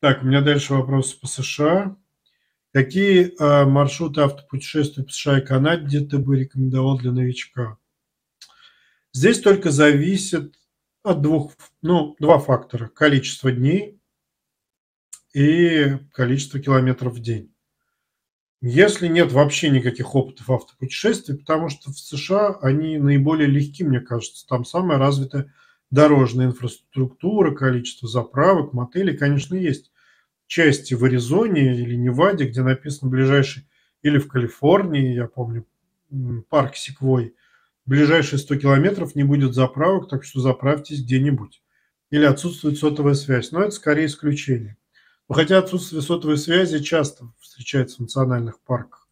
Так, у меня дальше вопрос по США. Какие э, маршруты автопутешествий по США и Канаде ты бы рекомендовал для новичка? Здесь только зависит от двух, ну, два фактора. Количество дней и количество километров в день. Если нет вообще никаких опытов автопутешествий, потому что в США они наиболее легки, мне кажется. Там самая развитая дорожная инфраструктура, количество заправок, мотелей, конечно, есть части в Аризоне или Неваде, где написано ближайший, или в Калифорнии, я помню, парк Секвой, ближайшие 100 километров не будет заправок, так что заправьтесь где-нибудь. Или отсутствует сотовая связь. Но это скорее исключение. Но хотя отсутствие сотовой связи часто встречается в национальных парках.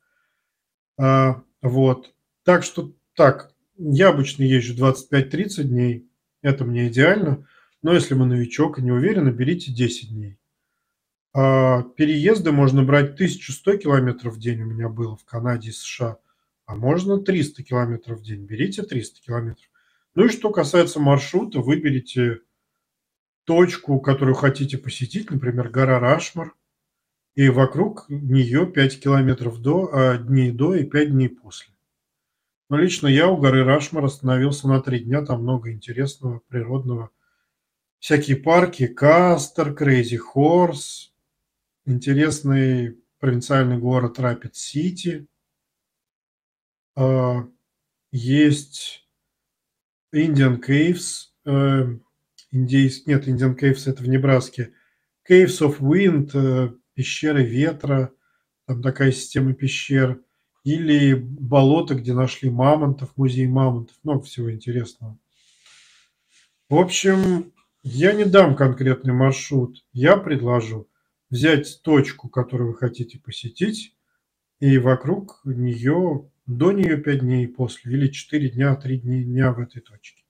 А, вот. Так что так, я обычно езжу 25-30 дней. Это мне идеально. Но если вы новичок и не уверены, берите 10 дней. А переезды можно брать 1100 километров в день у меня было в Канаде и США, а можно 300 километров в день. Берите 300 километров. Ну и что касается маршрута, выберите точку, которую хотите посетить, например, гора Рашмар, и вокруг нее 5 километров до, а, дней до и 5 дней после. Но лично я у горы Рашмор остановился на 3 дня, там много интересного, природного. Всякие парки, Кастер, Crazy Horse, интересный провинциальный город Рапид-Сити. Есть Indian Caves, э, индейс, нет, Indian Caves это в Небраске. Caves of Wind, э, пещеры ветра, там такая система пещер. Или болото, где нашли мамонтов, музей мамонтов. Много всего интересного. В общем, я не дам конкретный маршрут. Я предложу взять точку, которую вы хотите посетить, и вокруг нее, до нее 5 дней после, или 4 дня, 3 дня в этой точке.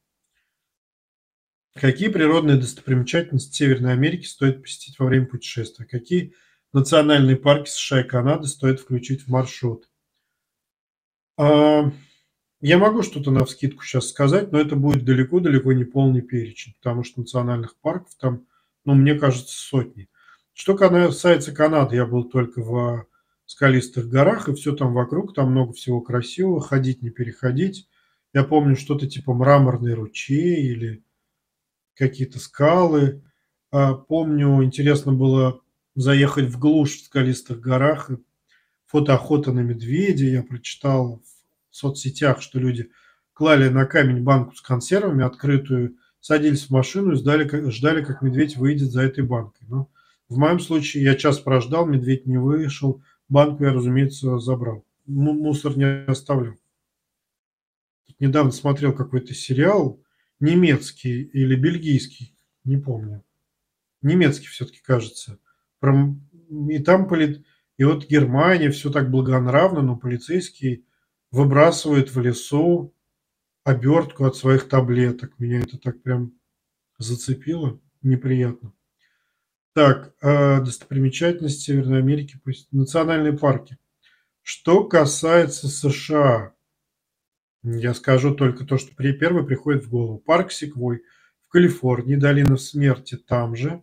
Какие природные достопримечательности Северной Америки стоит посетить во время путешествия? Какие национальные парки США и Канады стоит включить в маршрут? А, я могу что-то на вскидку сейчас сказать, но это будет далеко-далеко не полный перечень, потому что национальных парков там, ну, мне кажется, сотни. Что касается Канады, я был только в скалистых горах, и все там вокруг, там много всего красивого, ходить не переходить. Я помню что-то типа мраморный ручей или какие-то скалы. А, помню, интересно было заехать в глушь в скалистых горах, фотоохота на медведя. Я прочитал в соцсетях, что люди клали на камень банку с консервами открытую, садились в машину и ждали, ждали как медведь выйдет за этой банкой. Но в моем случае я час прождал, медведь не вышел, банку я, разумеется, забрал. Мусор не оставлю. Недавно смотрел какой-то сериал, немецкий или бельгийский, не помню. Немецкий все-таки кажется. И там полит... И вот Германия, все так благонравно, но полицейский выбрасывает в лесу обертку от своих таблеток. Меня это так прям зацепило, неприятно. Так, э, достопримечательности Северной Америки, национальные парки. Что касается США, я скажу только то, что при первый приходит в голову. Парк Секвой в Калифорнии, долина смерти там же,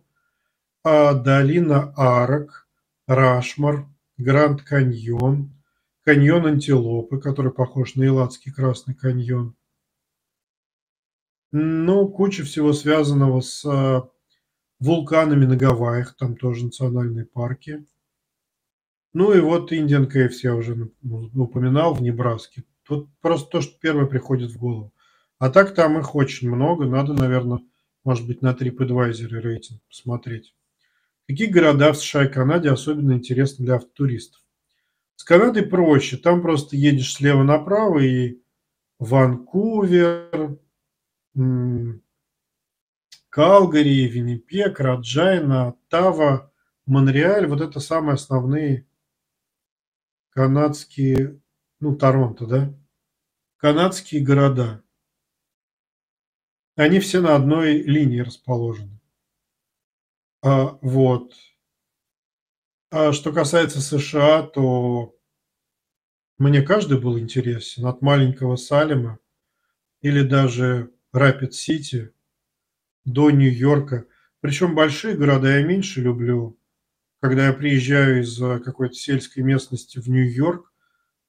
а долина Арок, Рашмар, Гранд Каньон, каньон Антилопы, который похож на Илладский Красный каньон. Ну, куча всего связанного с вулканами на Гавайях, там тоже национальные парки. Ну и вот Индиан Кейвс я уже упоминал в Небраске. Тут просто то, что первое приходит в голову. А так там их очень много. Надо, наверное, может быть, на TripAdvisor рейтинг посмотреть. Какие города в США и Канаде особенно интересны для автотуристов? С Канадой проще. Там просто едешь слева направо и Ванкувер, Калгари, Виннипек, Раджайна, Оттава, Монреаль. Вот это самые основные канадские, ну, Торонто, да? Канадские города. Они все на одной линии расположены. А, вот. А что касается США, то мне каждый был интересен. От маленького Салема или даже Рапид-Сити – до Нью-Йорка. Причем большие города я меньше люблю. когда я приезжаю из э, какой-то сельской местности в Нью-Йорк,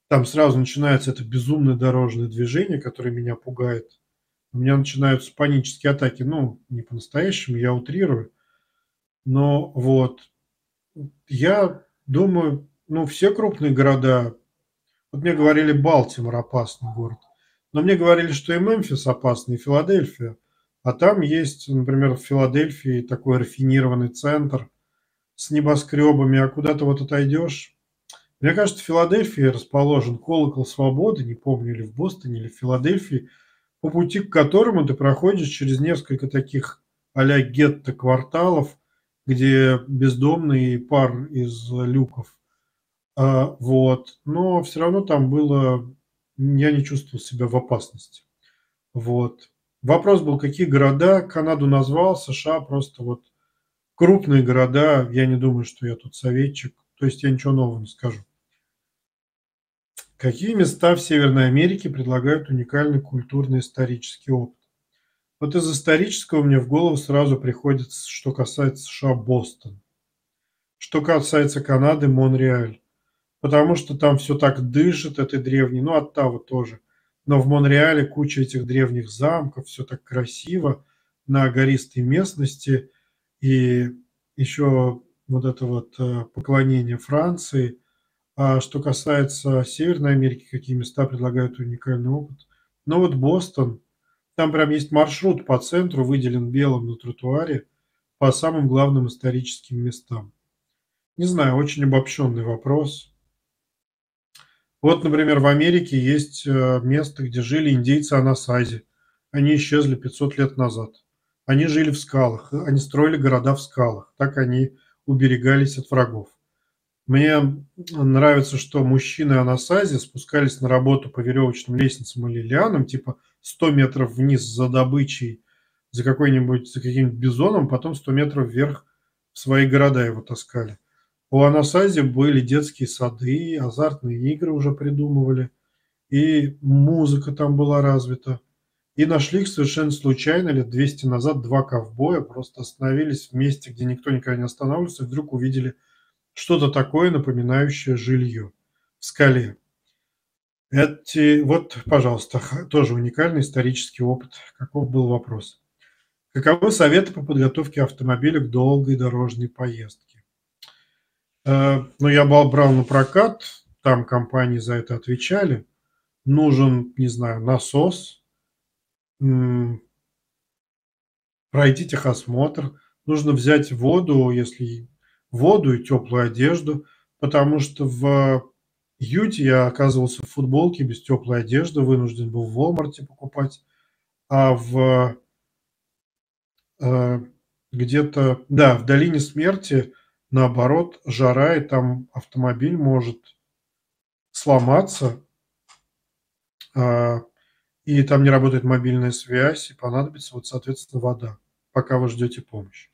там сразу начинается это безумное дорожное движение, которое меня пугает. У меня начинаются панические атаки. Ну, не по-настоящему, я утрирую. Но вот я думаю, ну, все крупные города, вот мне говорили, Балтимор опасный город, но мне говорили, что и Мемфис опасный, и Филадельфия. А там есть, например, в Филадельфии такой рафинированный центр с небоскребами, а куда ты вот отойдешь. Мне кажется, в Филадельфии расположен колокол свободы, не помню, или в Бостоне, или в Филадельфии, по пути к которому ты проходишь через несколько таких а-ля гетто-кварталов, где бездомный пар из люков. А, вот. Но все равно там было... Я не чувствовал себя в опасности. Вот. Вопрос был, какие города Канаду назвал, США просто вот крупные города. Я не думаю, что я тут советчик. То есть я ничего нового не скажу. Какие места в Северной Америке предлагают уникальный культурно-исторический опыт? Вот из исторического мне в голову сразу приходит, что касается США, Бостон. Что касается Канады, Монреаль. Потому что там все так дышит этой древней, ну, Оттава тоже. Но в Монреале куча этих древних замков, все так красиво, на гористой местности. И еще вот это вот э, поклонение Франции. А что касается Северной Америки, какие места предлагают уникальный опыт? Ну вот Бостон – там прям есть маршрут по центру, выделен белым на тротуаре, по самым главным историческим местам. Не знаю, очень обобщенный вопрос. Вот, например, в Америке есть э, место, где жили индейцы Анасази. Они исчезли 500 лет назад. Они жили в скалах, они строили города в скалах. Так они уберегались от врагов. Мне нравится, что мужчины Анасази спускались на работу по веревочным лестницам или лианам, типа 100 метров вниз за добычей, за какой-нибудь, за каким-нибудь бизоном, потом 100 метров вверх в свои города его таскали. У Анасази были детские сады, азартные игры уже придумывали, и музыка там была развита. И нашли их совершенно случайно, лет 200 назад, два ковбоя, просто остановились в месте, где никто никогда не останавливался, и вдруг увидели что-то такое, напоминающее жилье в скале. Эти, вот, пожалуйста, тоже уникальный исторический опыт. Каков был вопрос? Каковы советы по подготовке автомобиля к долгой дорожной поездке? Э, ну, я брал на прокат, там компании за это отвечали. Нужен, не знаю, насос, пройти техосмотр, нужно взять воду, если воду и теплую одежду, потому что в Юте я оказывался в футболке без теплой одежды, вынужден был в Walmart покупать, а в э, где-то, да, в долине смерти, наоборот, жара, и там автомобиль может сломаться, э, и там не работает мобильная связь, и понадобится, вот, соответственно, вода, пока вы ждете помощи.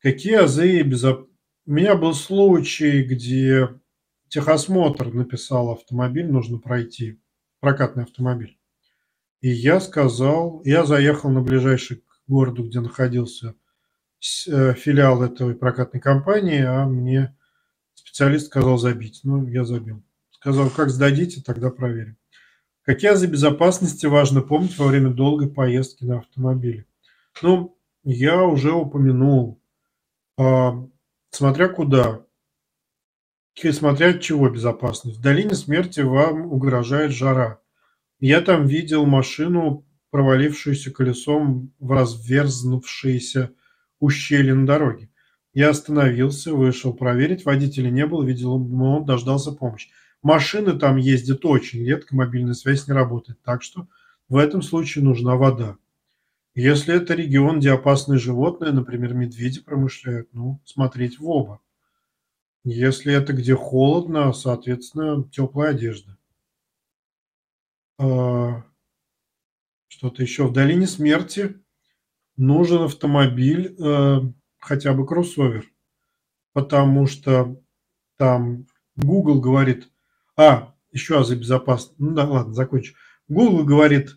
Какие азы безопасности? У меня был случай, где техосмотр написал автомобиль, нужно пройти, прокатный автомобиль. И я сказал, я заехал на ближайший к городу, где находился филиал этой прокатной компании, а мне специалист сказал забить. Ну, я забил. Сказал, как сдадите, тогда проверим. Какие азы безопасности важно помнить во время долгой поездки на автомобиле? Ну, я уже упомянул, а, смотря куда, смотря от чего безопасность. В долине смерти вам угрожает жара. Я там видел машину, провалившуюся колесом в разверзнувшееся ущелье на дороге. Я остановился, вышел проверить, водителя не было, видел, он дождался помощи. Машины там ездят очень редко, мобильная связь не работает, так что в этом случае нужна вода. Если это регион, где опасные животные, например, медведи промышляют, ну, смотреть в оба. Если это где холодно, соответственно, теплая одежда. А, что-то еще. В долине смерти нужен автомобиль, э, хотя бы кроссовер, потому что там Google говорит, а, еще за безопасность, ну да, ладно, закончу. Google говорит,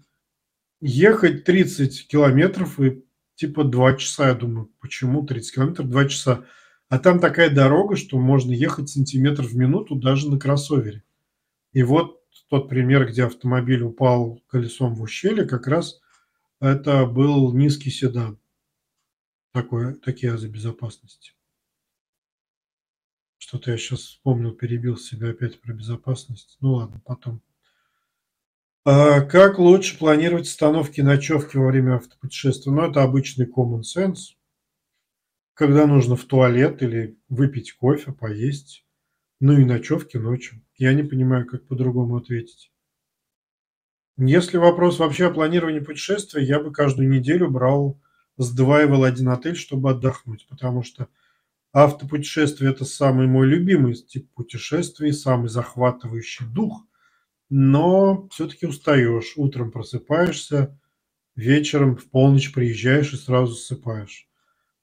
ехать 30 километров и типа 2 часа, я думаю, почему 30 километров, 2 часа. А там такая дорога, что можно ехать сантиметр в минуту даже на кроссовере. И вот тот пример, где автомобиль упал колесом в ущелье, как раз это был низкий седан. Такое, такие азы безопасности. Что-то я сейчас вспомнил, перебил себя опять про безопасность. Ну ладно, потом. А как лучше планировать остановки ночевки во время автопутешествия? Ну, это обычный common sense. Когда нужно в туалет или выпить кофе, поесть. Ну и ночевки ночью. Я не понимаю, как по-другому ответить. Если вопрос вообще о планировании путешествия, я бы каждую неделю брал, сдваивал один отель, чтобы отдохнуть, потому что Автопутешествие – это самый мой любимый тип путешествий, самый захватывающий дух, но все-таки устаешь. Утром просыпаешься, вечером в полночь приезжаешь и сразу засыпаешь.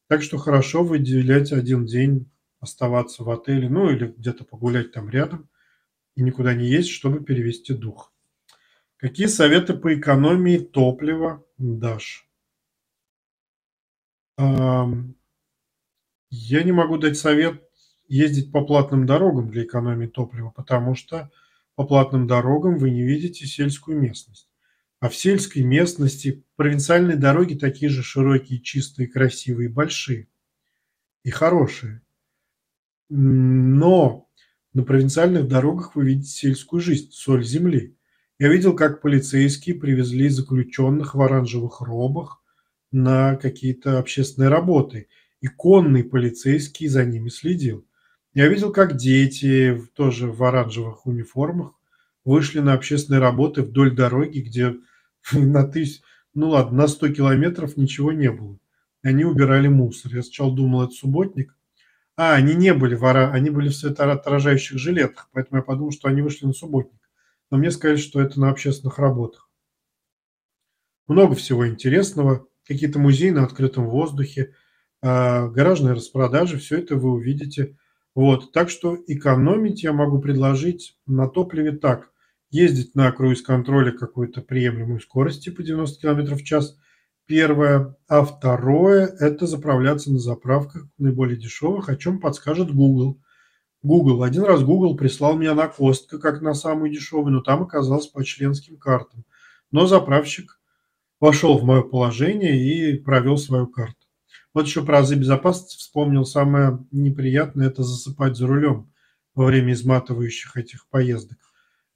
Так что хорошо выделять один день, оставаться в отеле, ну или где-то погулять там рядом и никуда не ездить, чтобы перевести дух. Какие советы по экономии топлива дашь? Я не могу дать совет ездить по платным дорогам для экономии топлива, потому что по платным дорогам вы не видите сельскую местность. А в сельской местности провинциальные дороги такие же широкие, чистые, красивые, большие и хорошие. Но на провинциальных дорогах вы видите сельскую жизнь, соль земли. Я видел, как полицейские привезли заключенных в оранжевых робах на какие-то общественные работы – и конный полицейский за ними следил. Я видел, как дети, тоже в оранжевых униформах, вышли на общественные работы вдоль дороги, где на тысяч, ну ладно, на 100 километров ничего не было. Они убирали мусор. Я сначала думал, это субботник. А, они не были в ора... они были в светоотражающих жилетах, поэтому я подумал, что они вышли на субботник. Но мне сказали, что это на общественных работах. Много всего интересного. Какие-то музеи на открытом воздухе – а, гаражные распродажи, все это вы увидите. Вот, так что экономить я могу предложить на топливе так. Ездить на круиз-контроле какой-то приемлемой скорости по 90 км в час. Первое. А второе – это заправляться на заправках наиболее дешевых, о чем подскажет Google. Google. Один раз Google прислал меня на Костка, как на самый дешевый, но там оказалось по членским картам. Но заправщик вошел в мое положение и провел свою карту. Вот еще про азы безопасности вспомнил. Самое неприятное – это засыпать за рулем во время изматывающих этих поездок.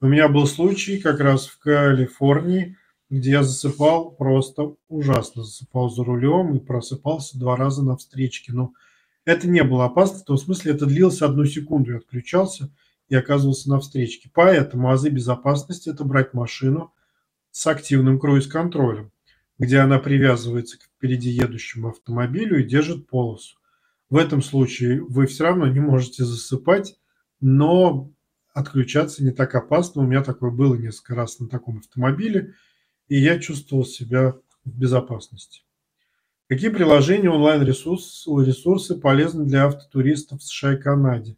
У меня был случай как раз в Калифорнии, где я засыпал просто ужасно. Засыпал за рулем и просыпался два раза на встречке. Но это не было опасно, в том смысле это длилось одну секунду. Я отключался и оказывался на встречке. Поэтому азы безопасности – это брать машину с активным круиз-контролем где она привязывается к впереди едущему автомобилю и держит полосу. В этом случае вы все равно не можете засыпать, но отключаться не так опасно. У меня такое было несколько раз на таком автомобиле, и я чувствовал себя в безопасности. Какие приложения онлайн-ресурсы ресурсы полезны для автотуристов в США и Канаде?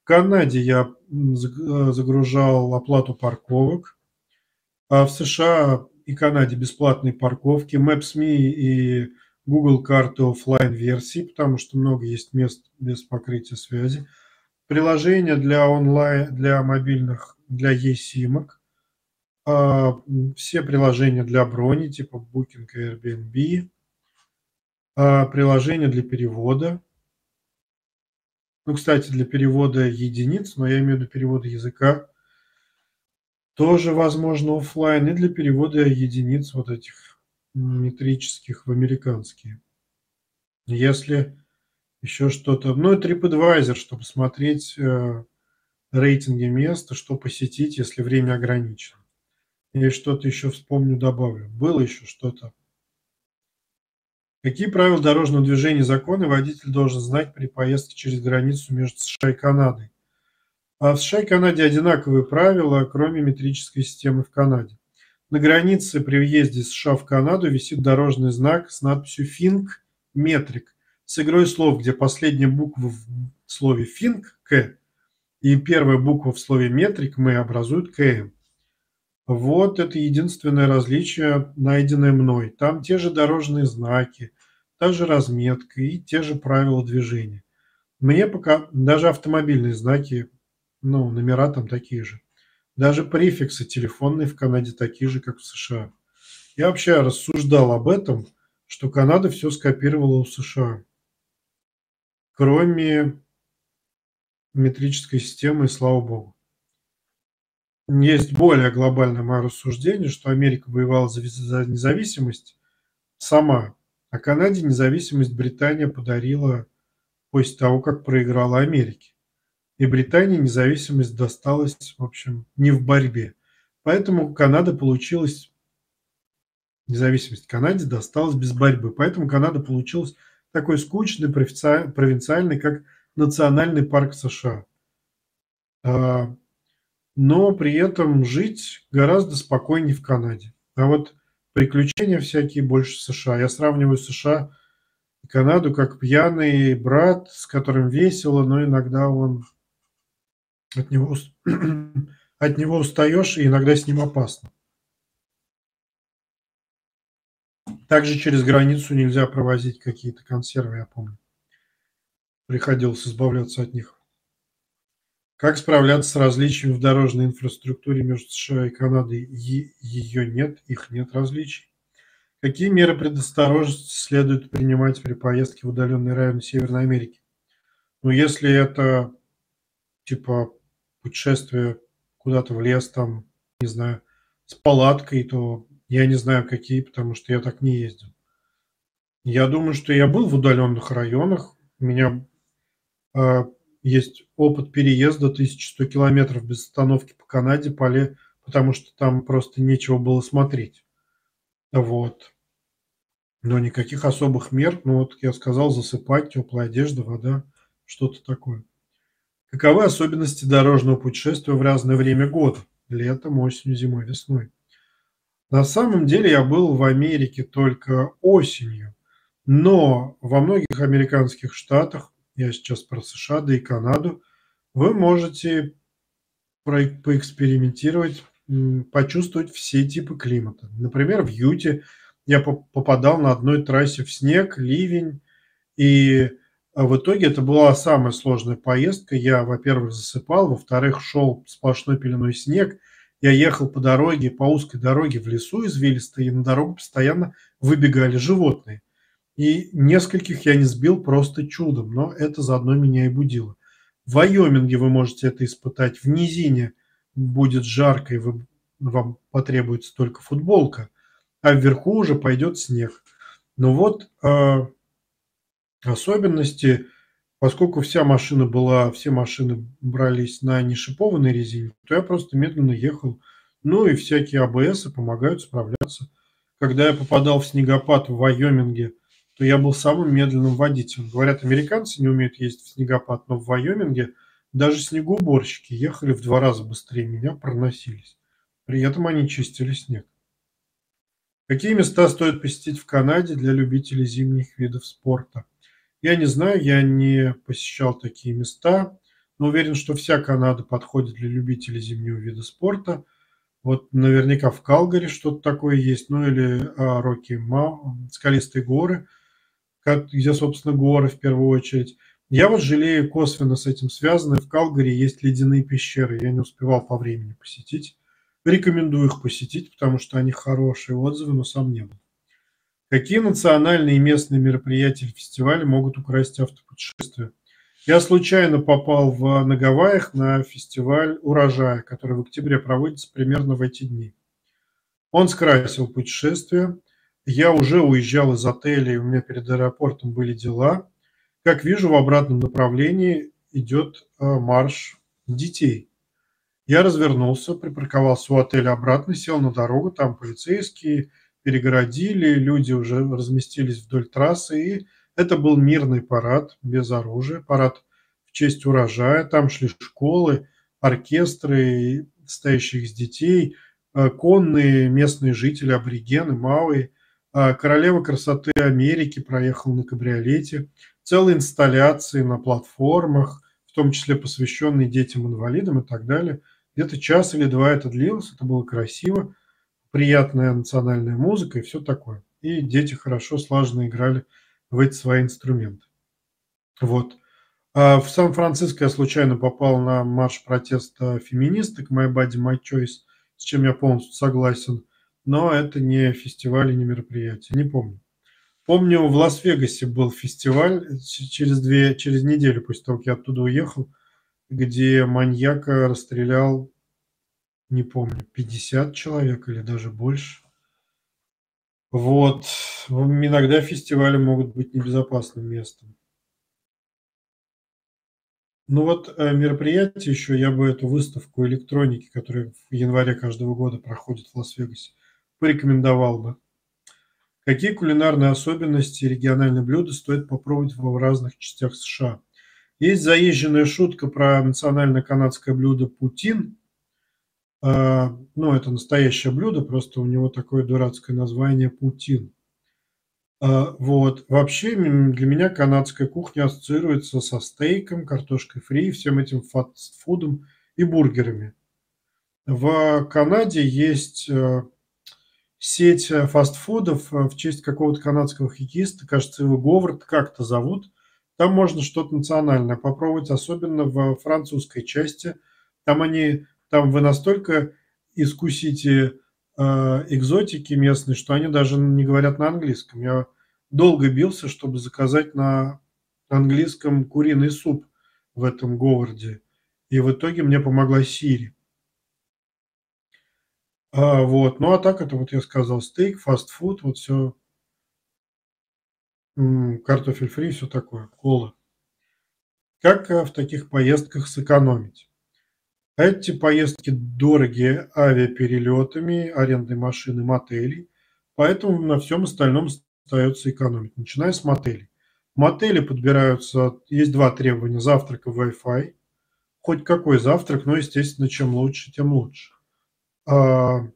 В Канаде я загружал оплату парковок, а в США и Канаде бесплатные парковки, Maps.me и Google карты офлайн версии, потому что много есть мест без покрытия связи. Приложения для онлайн, для мобильных, для eSIM. А, все приложения для брони, типа Booking и Airbnb. А, приложения для перевода. Ну, кстати, для перевода единиц, но я имею в виду перевода языка тоже возможно офлайн и для перевода единиц вот этих метрических в американские. Если еще что-то, ну и TripAdvisor, чтобы смотреть э, рейтинги места, что посетить, если время ограничено. Или что-то еще вспомню, добавлю. Было еще что-то. Какие правила дорожного движения законы водитель должен знать при поездке через границу между США и Канадой? А в США и Канаде одинаковые правила, кроме метрической системы в Канаде. На границе при въезде из США в Канаду висит дорожный знак с надписью «Финк Метрик» с игрой слов, где последняя буква в слове «финк» – «к» и первая буква в слове «метрик» мы образуют «км». Вот это единственное различие, найденное мной. Там те же дорожные знаки, та же разметка и те же правила движения. Мне пока даже автомобильные знаки, ну, номера там такие же. Даже префиксы телефонные в Канаде такие же, как в США. Я вообще рассуждал об этом, что Канада все скопировала у США. Кроме метрической системы, слава богу. Есть более глобальное мое рассуждение, что Америка воевала за, за независимость сама, а Канаде независимость Британия подарила после того, как проиграла Америке. И Британии независимость досталась, в общем, не в борьбе. Поэтому Канада получилась, независимость Канаде досталась без борьбы. Поэтому Канада получилась такой скучный, провинциальный, как национальный парк США. Но при этом жить гораздо спокойнее в Канаде. А вот приключения всякие больше в США. Я сравниваю США и Канаду как пьяный брат, с которым весело, но иногда он от него, от него устаешь, и иногда с ним опасно. Также через границу нельзя провозить какие-то консервы, я помню. Приходилось избавляться от них. Как справляться с различиями в дорожной инфраструктуре между США и Канадой? Ее нет, их нет различий. Какие меры предосторожности следует принимать при поездке в удаленные районы Северной Америки? Ну, если это типа путешествие куда-то в лес, там, не знаю, с палаткой, то я не знаю, какие, потому что я так не ездил. Я думаю, что я был в удаленных районах. Меня э, есть опыт переезда 1100 километров без остановки по Канаде, поле, потому что там просто нечего было смотреть. Вот. Но никаких особых мер, ну вот я сказал, засыпать, теплая одежда, вода, что-то такое. Каковы особенности дорожного путешествия в разное время года? Летом, осенью, зимой, весной. На самом деле я был в Америке только осенью, но во многих американских штатах я сейчас про США, да и Канаду, вы можете поэкспериментировать, почувствовать все типы климата. Например, в Юте я попадал на одной трассе в снег, ливень, и а, в итоге это была самая сложная поездка. Я, во-первых, засыпал, во-вторых, шел сплошной пеленой снег. Я ехал по дороге, по узкой дороге в лесу извилистой, и на дорогу постоянно выбегали животные. И нескольких я не сбил просто чудом, но это заодно меня и будило. В Вайоминге вы можете это испытать. В низине будет жарко, и вы, вам потребуется только футболка, а вверху уже пойдет снег. Но вот э, особенности, поскольку вся машина была, все машины брались на нешипованной резине, то я просто медленно ехал. Ну и всякие АБС помогают справляться. Когда я попадал в снегопад в Вайоминге – то я был самым медленным водителем. Говорят, американцы не умеют ездить в снегопад, но в Вайоминге даже снегоуборщики ехали в два раза быстрее меня, проносились. При этом они чистили снег. Какие места стоит посетить в Канаде для любителей зимних видов спорта? Я не знаю, я не посещал такие места, но уверен, что вся Канада подходит для любителей зимнего вида спорта. Вот наверняка в Калгари что-то такое есть, ну или а, Рокки Мау, скалистые горы – как, где, собственно, горы в первую очередь. Я вот жалею косвенно с этим связано. В Калгари есть ледяные пещеры. Я не успевал по времени посетить. Рекомендую их посетить, потому что они хорошие отзывы, но сам не был. Какие национальные и местные мероприятия или фестивали могут украсть автопутешествие? Я случайно попал в, на Гавайях на фестиваль урожая, который в октябре проводится примерно в эти дни. Он скрасил путешествие. Я уже уезжал из отеля, и у меня перед аэропортом были дела. Как вижу, в обратном направлении идет э, марш детей. Я развернулся, припарковался у отеля обратно, сел на дорогу, там полицейские перегородили, люди уже разместились вдоль трассы, и это был мирный парад без оружия, парад в честь урожая. Там шли школы, оркестры, стоящих с детей, э, конные местные жители, аборигены, а, королева красоты Америки проехала на кабриолете, целые инсталляции на платформах, в том числе посвященные детям-инвалидам и так далее. Где-то час или два это длилось, это было красиво, приятная национальная музыка и все такое. И дети хорошо, слаженно играли в эти свои инструменты. Вот. А в Сан-Франциско я случайно попал на марш протеста феминисток «My Body, My Choice», с чем я полностью согласен, но это не фестиваль и не мероприятие, не помню. Помню, в Лас-Вегасе был фестиваль через, две, через неделю после того, как я оттуда уехал, где маньяка расстрелял, не помню, 50 человек или даже больше. Вот. Иногда фестивали могут быть небезопасным местом. Ну вот э, мероприятие еще, я бы эту выставку электроники, которая в январе каждого года проходит в Лас-Вегасе, порекомендовал бы. Какие кулинарные особенности и региональные блюда стоит попробовать в разных частях США? Есть заезженная шутка про национальное канадское блюдо путин. А, ну, это настоящее блюдо, просто у него такое дурацкое название путин. А, вот. Вообще для меня канадская кухня ассоциируется со стейком, картошкой фри, всем этим фастфудом и бургерами. В Канаде есть э, сеть э, фастфудов э, в честь какого-то канадского хоккеиста, кажется, его Говард как-то зовут. Там можно что-то национальное попробовать, особенно в французской части. Там они, там вы настолько искусите э, экзотики местные, что они даже не говорят на английском. Я долго бился, чтобы заказать на английском куриный суп в этом Говарде. И в итоге мне помогла Сири. А, вот. Ну, а так это вот я сказал, стейк, фастфуд, вот все, картофель фри, все такое, кола. Как э, в таких поездках сэкономить? Эти поездки дорогие авиаперелетами, арендой машины, мотелей, поэтому на всем остальном остается экономить, начиная с мотелей. Мотели подбираются, есть два требования, завтрак и Wi-Fi. Хоть какой завтрак, но, естественно, чем лучше, тем лучше. А,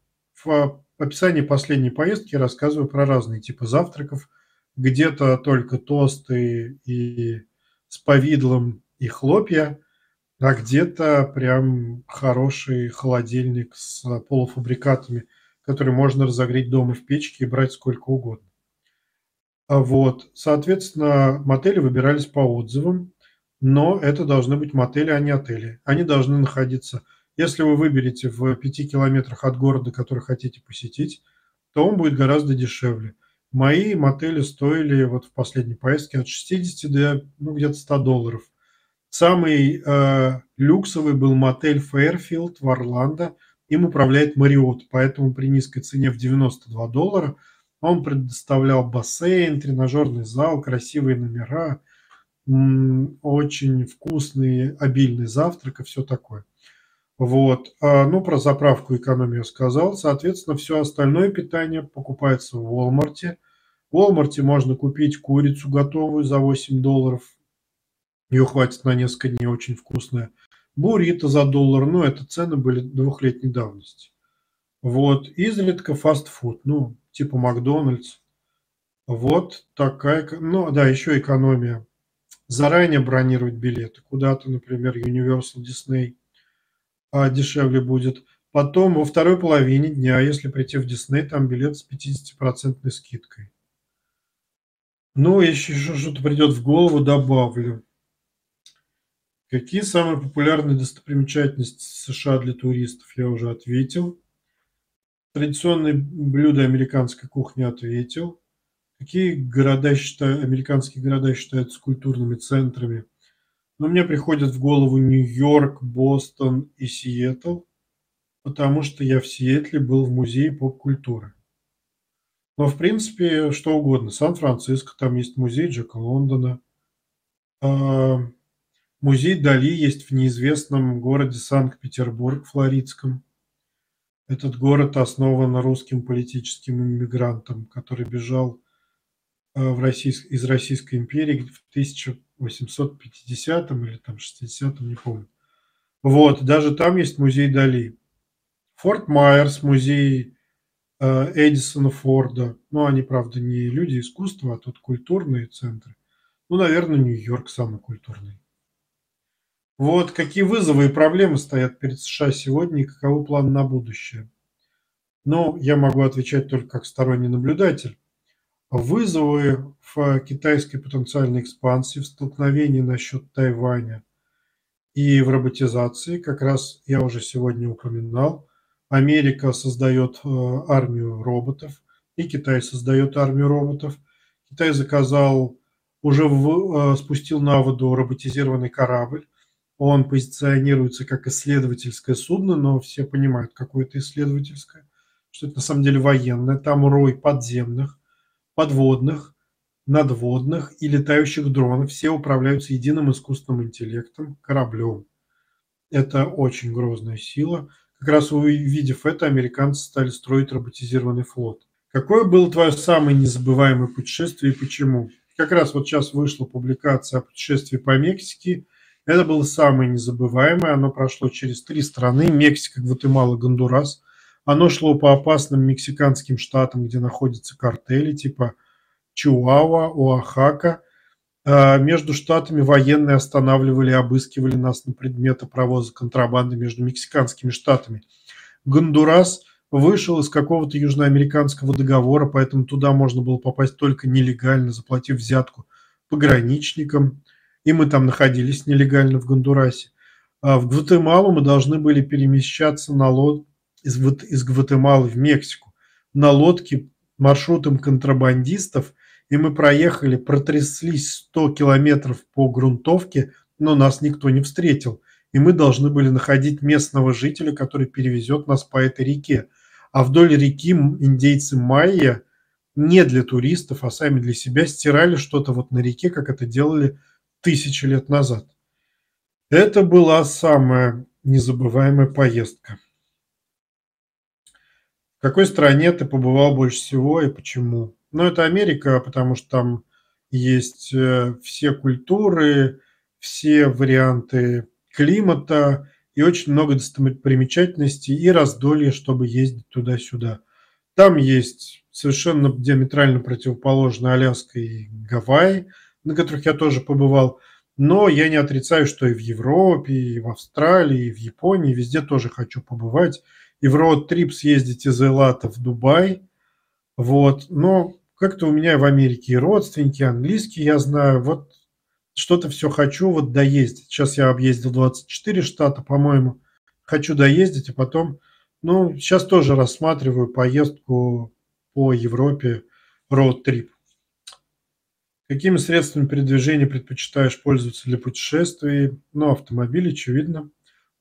в описании последней поездки рассказываю про разные типы завтраков. Где-то только тосты и с повидлом и хлопья, а где-то прям хороший холодильник с полуфабрикатами, который можно разогреть дома в печке и брать сколько угодно. А вот, соответственно, мотели выбирались по отзывам, но это должны быть мотели, а не отели. Они должны находиться если вы выберете в 5 километрах от города, который хотите посетить, то он будет гораздо дешевле. Мои мотели стоили вот в последней поездке от 60 до ну, где-то 100 долларов. Самый э, люксовый был мотель Fairfield в Орландо. Им управляет Marriott, поэтому при низкой цене в 92 доллара он предоставлял бассейн, тренажерный зал, красивые номера, очень вкусный, обильный завтрак и все такое. Вот. А, ну, про заправку экономию сказал. Соответственно, все остальное питание покупается в Walmart. В Walmart можно купить курицу готовую за 8 долларов. Ее хватит на несколько дней, очень вкусная. Буррито за доллар, ну, это цены были двухлетней давности. Вот, изредка фастфуд, ну, типа Макдональдс. Вот такая, ну, да, еще экономия. Заранее бронировать билеты куда-то, например, Universal Disney – дешевле будет. Потом во второй половине дня, если прийти в Дисней, там билет с 50% скидкой. Ну, если еще что-то придет в голову, добавлю. Какие самые популярные достопримечательности США для туристов, я уже ответил. Традиционные блюда американской кухни ответил. Какие города считаю, американские города считаются культурными центрами? Но мне приходит в голову Нью-Йорк, Бостон и Сиэтл, потому что я в Сиэтле был в музее поп-культуры. Но, в принципе, что угодно. Сан-Франциско, там есть музей Джека Лондона. А, музей Дали есть в неизвестном городе Санкт-Петербург, Флоридском. Этот город основан русским политическим иммигрантом, который бежал а, в Российск... из Российской империи в 1000 850 или там 60 не помню. Вот, даже там есть музей Дали. Форт Майерс, музей э, Эдисона Форда. Ну, они, правда, не люди искусства, а тут культурные центры. Ну, наверное, Нью-Йорк самый культурный. Вот какие вызовы и проблемы стоят перед США сегодня и каковы планы на будущее. Ну, я могу отвечать только как сторонний наблюдатель. Вызовы в китайской потенциальной экспансии, в столкновении насчет Тайваня и в роботизации, как раз я уже сегодня упоминал, Америка создает э, армию роботов, и Китай создает армию роботов. Китай заказал, уже в, э, спустил на воду роботизированный корабль. Он позиционируется как исследовательское судно, но все понимают, какое это исследовательское, что это на самом деле военное. Там рой подземных, подводных, надводных и летающих дронов. Все управляются единым искусственным интеллектом, кораблем. Это очень грозная сила. Как раз увидев это, американцы стали строить роботизированный флот. Какое было твое самое незабываемое путешествие и почему? Как раз вот сейчас вышла публикация о путешествии по Мексике. Это было самое незабываемое. Оно прошло через три страны. Мексика, Гватемала, Гондурас. Оно шло по опасным мексиканским штатам, где находятся картели типа Чуауа, Оахака. А, между штатами военные останавливали и обыскивали нас на предметы провоза контрабанды между мексиканскими штатами. Гондурас вышел из какого-то южноамериканского договора, поэтому туда можно было попасть только нелегально, заплатив взятку пограничникам. И мы там находились нелегально в Гондурасе. А в Гватемалу мы должны были перемещаться на лодке из, из Гватемалы в Мексику на лодке маршрутом контрабандистов, и мы проехали, протряслись 100 километров по грунтовке, но нас никто не встретил. И мы должны были находить местного жителя, который перевезет нас по этой реке. А вдоль реки индейцы майя не для туристов, а сами для себя стирали что-то вот на реке, как это делали тысячи лет назад. Это была самая незабываемая поездка. Какой стране ты побывал больше всего и почему? Ну, это Америка, потому что там есть э, все культуры, все варианты климата и очень много достопримечательностей и раздолье, чтобы ездить туда-сюда. Там есть совершенно диаметрально противоположные Аляска и Гавайи, на которых я тоже побывал. Но я не отрицаю, что и в Европе, и в Австралии, и в Японии, везде тоже хочу побывать и в роуд-трип съездить из Элата в Дубай. Вот. Но как-то у меня в Америке и родственники, английский я знаю. Вот что-то все хочу вот доездить. Сейчас я объездил 24 штата, по-моему. Хочу доездить, а потом... Ну, сейчас тоже рассматриваю поездку по Европе, роуд-трип. Какими средствами передвижения предпочитаешь пользоваться для путешествий? Ну, автомобиль, очевидно.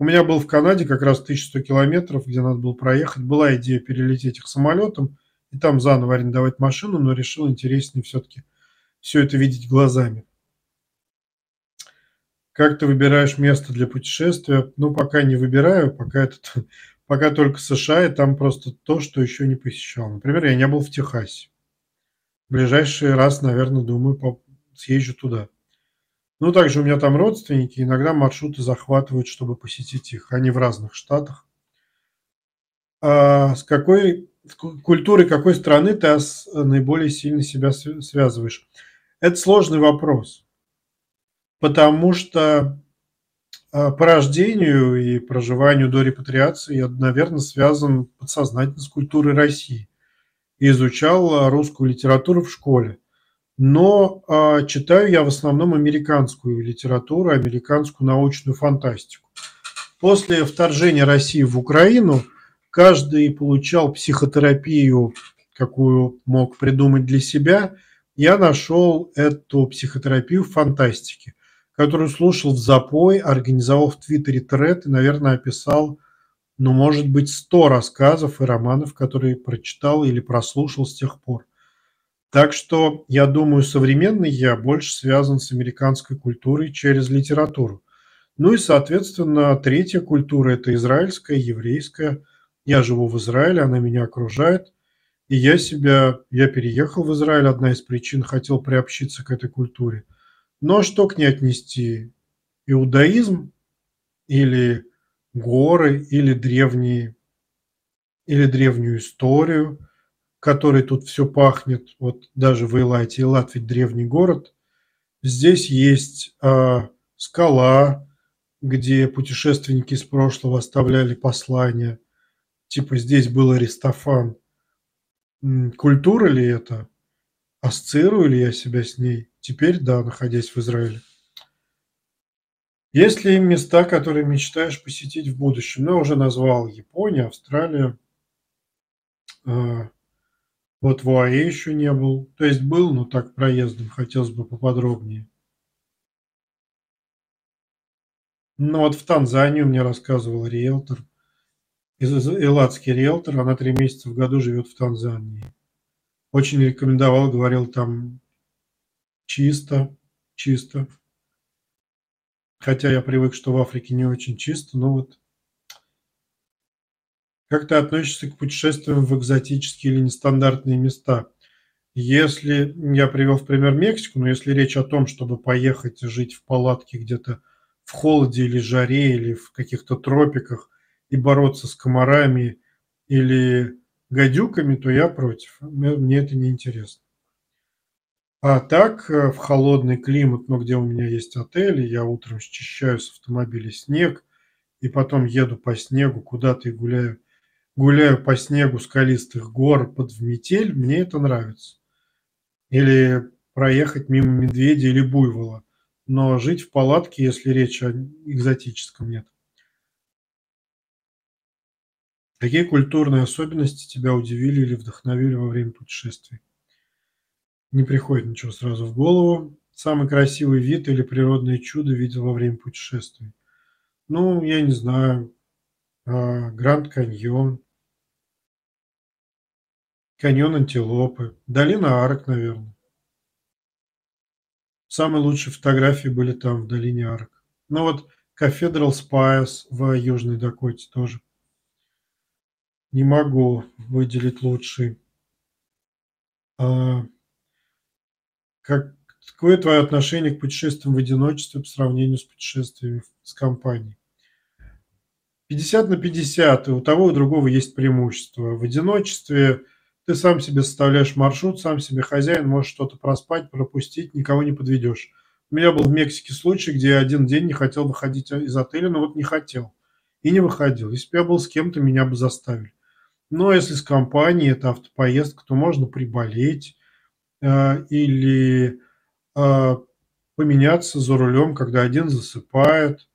У меня был в Канаде как раз 1100 километров, где надо было проехать. Была идея перелететь их самолетом и там заново арендовать машину, но решил интереснее все-таки все это видеть глазами. Как ты выбираешь место для путешествия? Ну, пока не выбираю, пока, это, пока только США, и там просто то, что еще не посещал. Например, я не был в Техасе. В ближайший раз, наверное, думаю, съезжу туда. Ну, также у меня там родственники, иногда маршруты захватывают, чтобы посетить их. Они в разных штатах. А с какой культурой какой страны ты наиболее сильно себя связываешь? Это сложный вопрос, потому что а, по рождению и проживанию до репатриации я, наверное, связан подсознательно с культурой России. изучал русскую литературу в школе. Но а, читаю я в основном американскую литературу, американскую научную фантастику. После вторжения России в Украину каждый получал психотерапию, какую мог придумать для себя. Я нашел эту психотерапию в фантастике, которую слушал в запой, организовал в Твиттере тред и, наверное, описал, ну, может быть, 100 рассказов и романов, которые прочитал или прослушал с тех пор. Так что, я думаю, современный я больше связан с американской культурой через литературу. Ну и, соответственно, третья культура – это израильская, еврейская. Я живу в Израиле, она меня окружает. И я себя, я переехал в Израиль, одна из причин, хотел приобщиться к этой культуре. Но что к ней отнести? Иудаизм или горы, или древние, или древнюю историю – которой тут все пахнет, вот даже в Эйлате, Эйлат ведь древний город, здесь есть э, скала, где путешественники из прошлого оставляли послания, типа здесь был Аристофан. Культура ли это? Ассоциирую ли я себя с ней? Теперь да, находясь в Израиле. Есть ли места, которые мечтаешь посетить в будущем? Ну, я уже назвал Япония, Австралия. Вот в ОАЭ еще не был. То есть был, но так проездом. Хотелось бы поподробнее. Ну вот в Танзанию мне рассказывал риэлтор, элладский риэлтор, она три месяца в году живет в Танзании. Очень рекомендовал, говорил там чисто, чисто. Хотя я привык, что в Африке не очень чисто, но вот как ты относишься к путешествиям в экзотические или нестандартные места? Если я привел в пример Мексику, но если речь о том, чтобы поехать жить в палатке где-то в холоде или жаре, или в каких-то тропиках и бороться с комарами или гадюками, то я против. Мне это не интересно. А так, э, в холодный климат, ну, где у меня есть отель, я утром счищаю с автомобиля снег, и потом еду по снегу куда-то и гуляю, гуляю по снегу скалистых гор под в метель, мне это нравится. Или проехать мимо медведя или буйвола но жить в палатке, если речь о экзотическом, нет. Какие культурные особенности тебя удивили или вдохновили во время путешествий? Не приходит ничего сразу в голову. Самый красивый вид или природное чудо видел во время путешествий? Ну, я не знаю. А, Гранд Каньон. Каньон Антилопы. Долина Арок, наверное. Самые лучшие фотографии были там, в долине Арк. Ну вот Cathedral Spires в Южной Дакоте тоже. Не могу выделить лучший. А, как, какое твое отношение к путешествиям в одиночестве по сравнению с путешествиями с компанией? 50 на 50, и у того и у другого есть преимущество. В одиночестве ты сам себе составляешь маршрут, сам себе хозяин, можешь что-то проспать, пропустить, никого не подведешь. У меня был в Мексике случай, где я один день не хотел выходить из отеля, но вот не хотел. И не выходил. Если бы я был с кем-то, меня бы заставили. Но если с компанией, это автопоездка, то можно приболеть э, или э, поменяться за рулем, когда один засыпает,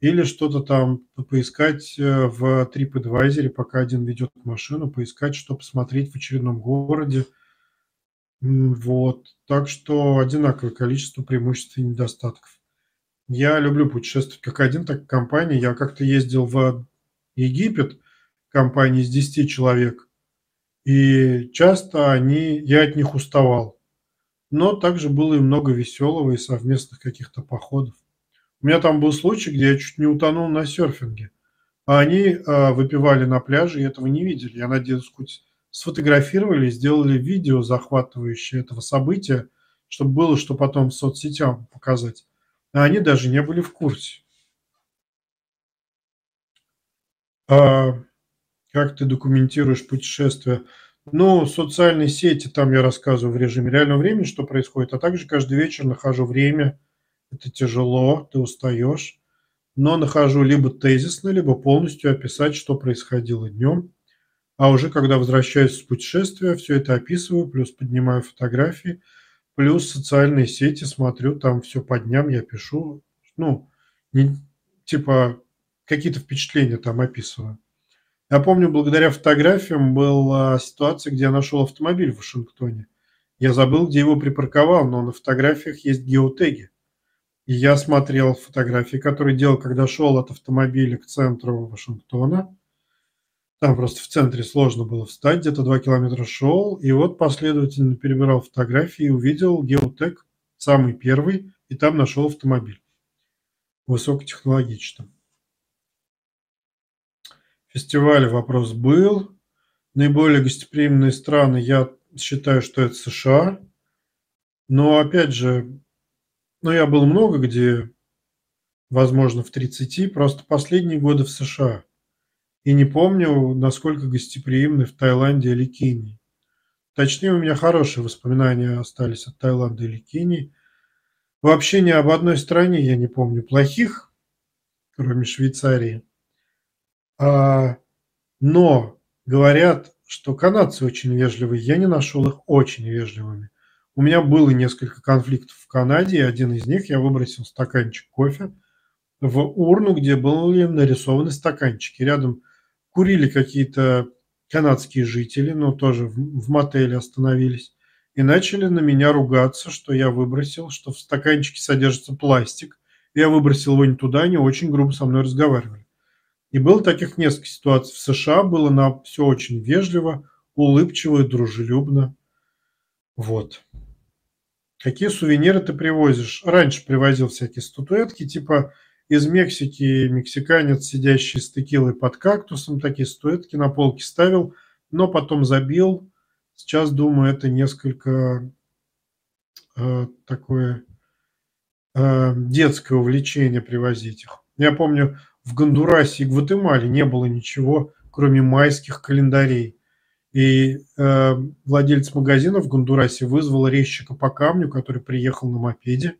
или что-то там поискать э, в TripAdvisor, пока один ведет машину, поискать, что посмотреть в очередном городе. Вот. Так что одинаковое количество преимуществ и недостатков. Я люблю путешествовать как один, так и компания. Я как-то ездил в Египет, компания из 10 человек, и часто они, я от них уставал. Но также было и много веселого и совместных каких-то походов. У меня там был случай, где я чуть не утонул на серфинге. А они э, выпивали на пляже и этого не видели. Я надеюсь, хоть сфотографировали, сделали видео захватывающее этого события, чтобы было что потом в соцсетям показать. А они даже не были в курсе. А как ты документируешь путешествия? Ну, социальные сети, там я рассказываю в режиме реального времени, что происходит, а также каждый вечер нахожу время – это тяжело, ты устаешь, но нахожу либо тезисно, либо полностью описать, что происходило днем. А уже когда возвращаюсь с путешествия, все это описываю, плюс поднимаю фотографии, плюс социальные сети смотрю, там все по дням я пишу, ну, не, типа какие-то впечатления там описываю. Я помню, благодаря фотографиям была ситуация, где я нашел автомобиль в Вашингтоне. Я забыл, где его припарковал, но на фотографиях есть геотеги. Я смотрел фотографии, которые делал, когда шел от автомобиля к центру Вашингтона. Там просто в центре сложно было встать, где-то два километра шел. И вот последовательно перебирал фотографии и увидел геотек, самый первый, и там нашел автомобиль высокотехнологичным. Фестиваль вопрос был. Наиболее гостеприимные страны, я считаю, что это США. Но опять же, ну, я был много где, возможно, в 30, просто последние годы в США. И не помню, насколько гостеприимны в Таиланде или Кении. Точнее, у меня хорошие воспоминания остались от Таиланда или Кении. Вообще ни об одной стране я не помню плохих, кроме Швейцарии. А, но говорят, что канадцы очень вежливые. Я не нашел их очень вежливыми. У меня было несколько конфликтов в Канаде, и один из них я выбросил стаканчик кофе в урну, где были нарисованы стаканчики. Рядом курили какие-то канадские жители, но тоже в, в мотеле остановились, и начали на меня ругаться, что я выбросил, что в стаканчике содержится пластик. Я выбросил его не туда, они очень грубо со мной разговаривали. И было таких несколько ситуаций. В США было на все очень вежливо, улыбчиво и дружелюбно. Вот. Какие сувениры ты привозишь? Раньше привозил всякие статуэтки, типа из Мексики мексиканец, сидящий с текилой под кактусом, такие статуэтки на полке ставил, но потом забил. Сейчас, думаю, это несколько э, такое э, детское увлечение привозить их. Я помню, в Гондурасе и Гватемале не было ничего, кроме майских календарей. И э, владелец магазина в Гондурасе вызвал резчика по камню, который приехал на мопеде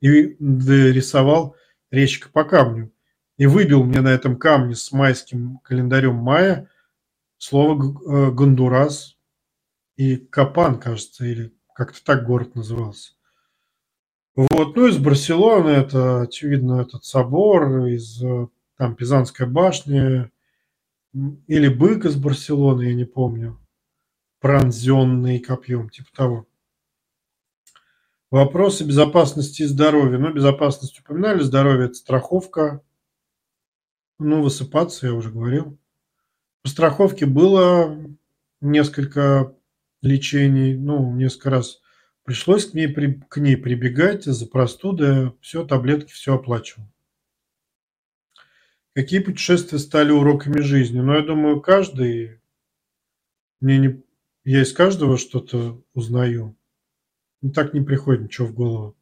и рисовал резчика по камню. И выбил мне на этом камне с майским календарем мая слово э, Гондурас и Капан, кажется, или как-то так город назывался. Вот, ну, из Барселоны это, очевидно, этот собор, из э, там Пизанская башня, или бык из Барселоны, я не помню, пронзенный копьем, типа того. Вопросы безопасности и здоровья. Ну, безопасность упоминали, здоровье – это страховка. Ну, высыпаться, я уже говорил. По страховке было несколько лечений, ну, несколько раз пришлось к ней, к ней прибегать за простуды, все, таблетки, все оплачивал. Какие путешествия стали уроками жизни? Ну, я думаю, каждый... Мне не... Я из каждого что-то узнаю. Ну, так не приходит ничего в голову.